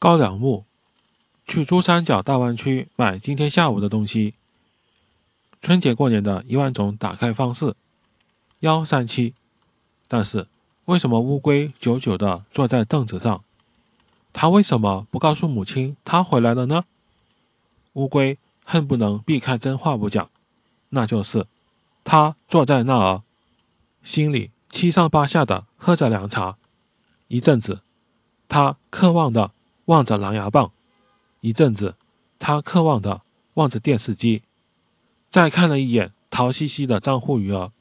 高粱木，去珠三角大湾区买今天下午的东西。春节过年的一万种打开方式，幺三七。但是为什么乌龟久久的坐在凳子上？他为什么不告诉母亲他回来了呢？乌龟恨不能避开真话不讲，那就是他坐在那儿，心里七上八下的喝着凉茶。一阵子，他渴望的望着狼牙棒；一阵子，他渴望的望着电视机。再看了一眼淘兮兮的账户余额，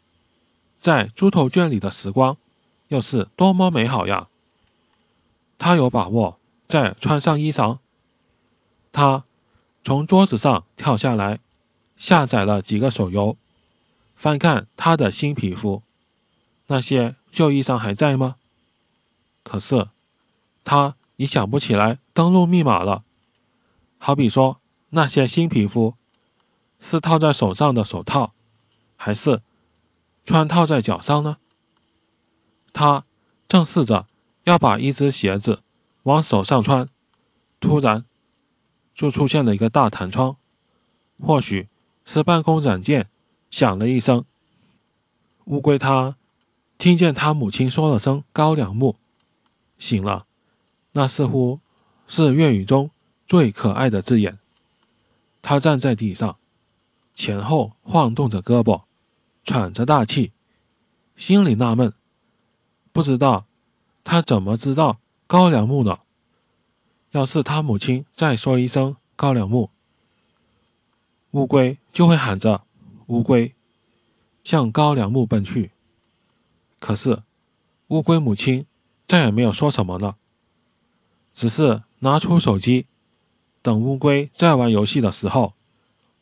在猪头圈里的时光，又是多么美好呀！他有把握再穿上衣裳。他从桌子上跳下来，下载了几个手游，翻看他的新皮肤。那些旧衣裳还在吗？可是，他你想不起来登录密码了。好比说，那些新皮肤。是套在手上的手套，还是穿套在脚上呢？他正试着要把一只鞋子往手上穿，突然就出现了一个大弹窗，或许是办公软件响了一声。乌龟他听见他母亲说了声“高粱木”，醒了。那似乎是粤语中最可爱的字眼。他站在地上。前后晃动着胳膊，喘着大气，心里纳闷，不知道他怎么知道高粱木呢？要是他母亲再说一声“高粱木”，乌龟就会喊着“乌龟”，向高粱木奔去。可是乌龟母亲再也没有说什么了，只是拿出手机，等乌龟在玩游戏的时候，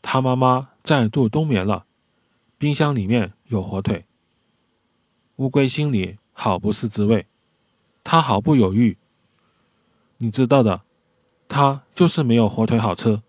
他妈妈。再度冬眠了，冰箱里面有火腿。乌龟心里好不是滋味，它毫不犹豫。你知道的，它就是没有火腿好吃。